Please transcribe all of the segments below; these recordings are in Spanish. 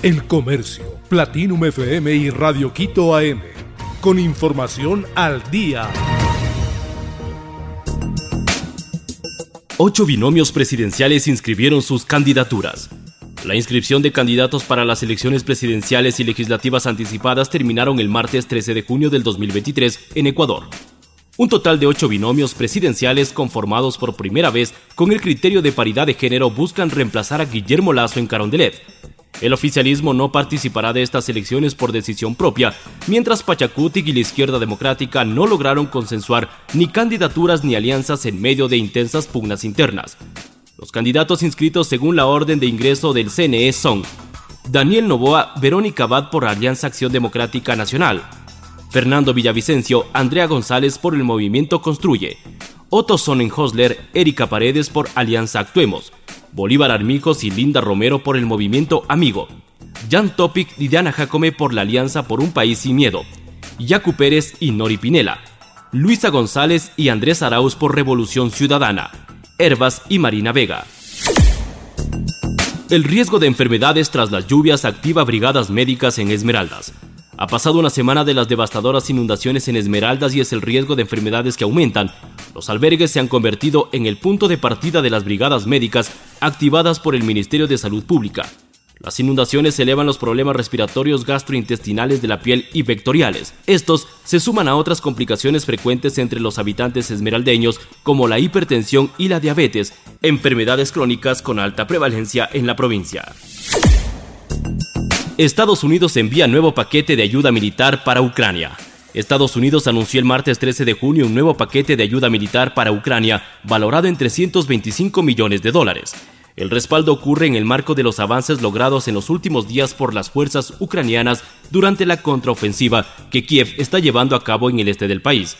El Comercio, Platinum FM y Radio Quito AM. Con información al día. Ocho binomios presidenciales inscribieron sus candidaturas. La inscripción de candidatos para las elecciones presidenciales y legislativas anticipadas terminaron el martes 13 de junio del 2023 en Ecuador. Un total de ocho binomios presidenciales conformados por primera vez con el criterio de paridad de género buscan reemplazar a Guillermo Lazo en Carondelet, el oficialismo no participará de estas elecciones por decisión propia, mientras Pachacutic y la izquierda democrática no lograron consensuar ni candidaturas ni alianzas en medio de intensas pugnas internas. Los candidatos inscritos según la orden de ingreso del CNE son Daniel Novoa, Verónica Abad por Alianza Acción Democrática Nacional, Fernando Villavicencio, Andrea González por el Movimiento Construye, Otto Sonnenhosler, Erika Paredes por Alianza Actuemos, Bolívar Armijos y Linda Romero por el movimiento Amigo, Jan Topic y Diana Jacome por la Alianza por un País Sin Miedo, Yacu Pérez y Nori Pinela, Luisa González y Andrés Arauz por Revolución Ciudadana, Herbas y Marina Vega. El riesgo de enfermedades tras las lluvias activa brigadas médicas en Esmeraldas. Ha pasado una semana de las devastadoras inundaciones en Esmeraldas y es el riesgo de enfermedades que aumentan. Los albergues se han convertido en el punto de partida de las brigadas médicas activadas por el Ministerio de Salud Pública. Las inundaciones elevan los problemas respiratorios gastrointestinales de la piel y vectoriales. Estos se suman a otras complicaciones frecuentes entre los habitantes esmeraldeños como la hipertensión y la diabetes, enfermedades crónicas con alta prevalencia en la provincia. Estados Unidos envía nuevo paquete de ayuda militar para Ucrania. Estados Unidos anunció el martes 13 de junio un nuevo paquete de ayuda militar para Ucrania valorado en 325 millones de dólares. El respaldo ocurre en el marco de los avances logrados en los últimos días por las fuerzas ucranianas durante la contraofensiva que Kiev está llevando a cabo en el este del país.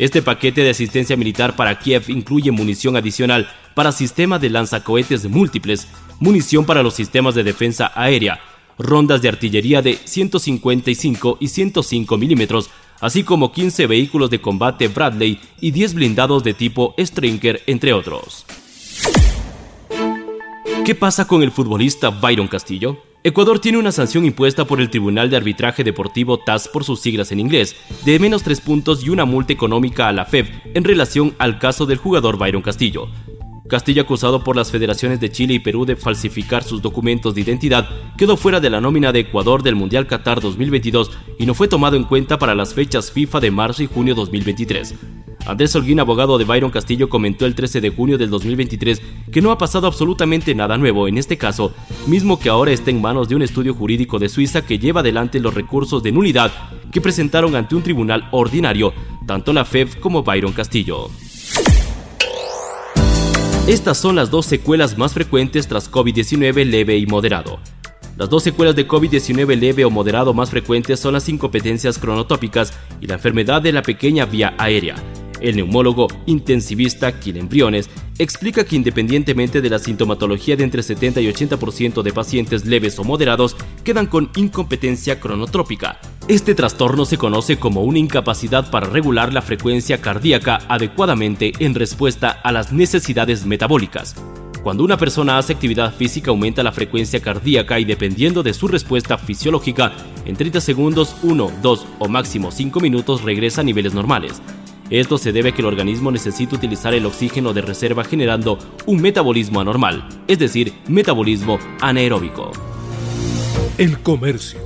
Este paquete de asistencia militar para Kiev incluye munición adicional para sistemas de lanzacohetes múltiples, munición para los sistemas de defensa aérea, rondas de artillería de 155 y 105 milímetros, así como 15 vehículos de combate Bradley y 10 blindados de tipo Strinker, entre otros. ¿Qué pasa con el futbolista Byron Castillo? Ecuador tiene una sanción impuesta por el Tribunal de Arbitraje Deportivo TAS por sus siglas en inglés, de menos tres puntos y una multa económica a la FEB en relación al caso del jugador Byron Castillo. Castillo, acusado por las federaciones de Chile y Perú de falsificar sus documentos de identidad, quedó fuera de la nómina de Ecuador del Mundial Qatar 2022 y no fue tomado en cuenta para las fechas FIFA de marzo y junio 2023. Andrés Holguín, abogado de Byron Castillo, comentó el 13 de junio del 2023 que no ha pasado absolutamente nada nuevo en este caso, mismo que ahora está en manos de un estudio jurídico de Suiza que lleva adelante los recursos de nulidad que presentaron ante un tribunal ordinario, tanto la FEB como Byron Castillo. Estas son las dos secuelas más frecuentes tras COVID-19 leve y moderado. Las dos secuelas de COVID-19 leve o moderado más frecuentes son las incompetencias cronotópicas y la enfermedad de la pequeña vía aérea. El neumólogo intensivista Kilen Briones explica que independientemente de la sintomatología de entre 70 y 80% de pacientes leves o moderados quedan con incompetencia cronotrópica. Este trastorno se conoce como una incapacidad para regular la frecuencia cardíaca adecuadamente en respuesta a las necesidades metabólicas. Cuando una persona hace actividad física aumenta la frecuencia cardíaca y dependiendo de su respuesta fisiológica, en 30 segundos, 1, 2 o máximo 5 minutos regresa a niveles normales. Esto se debe a que el organismo necesita utilizar el oxígeno de reserva generando un metabolismo anormal, es decir, metabolismo anaeróbico. El Comercio,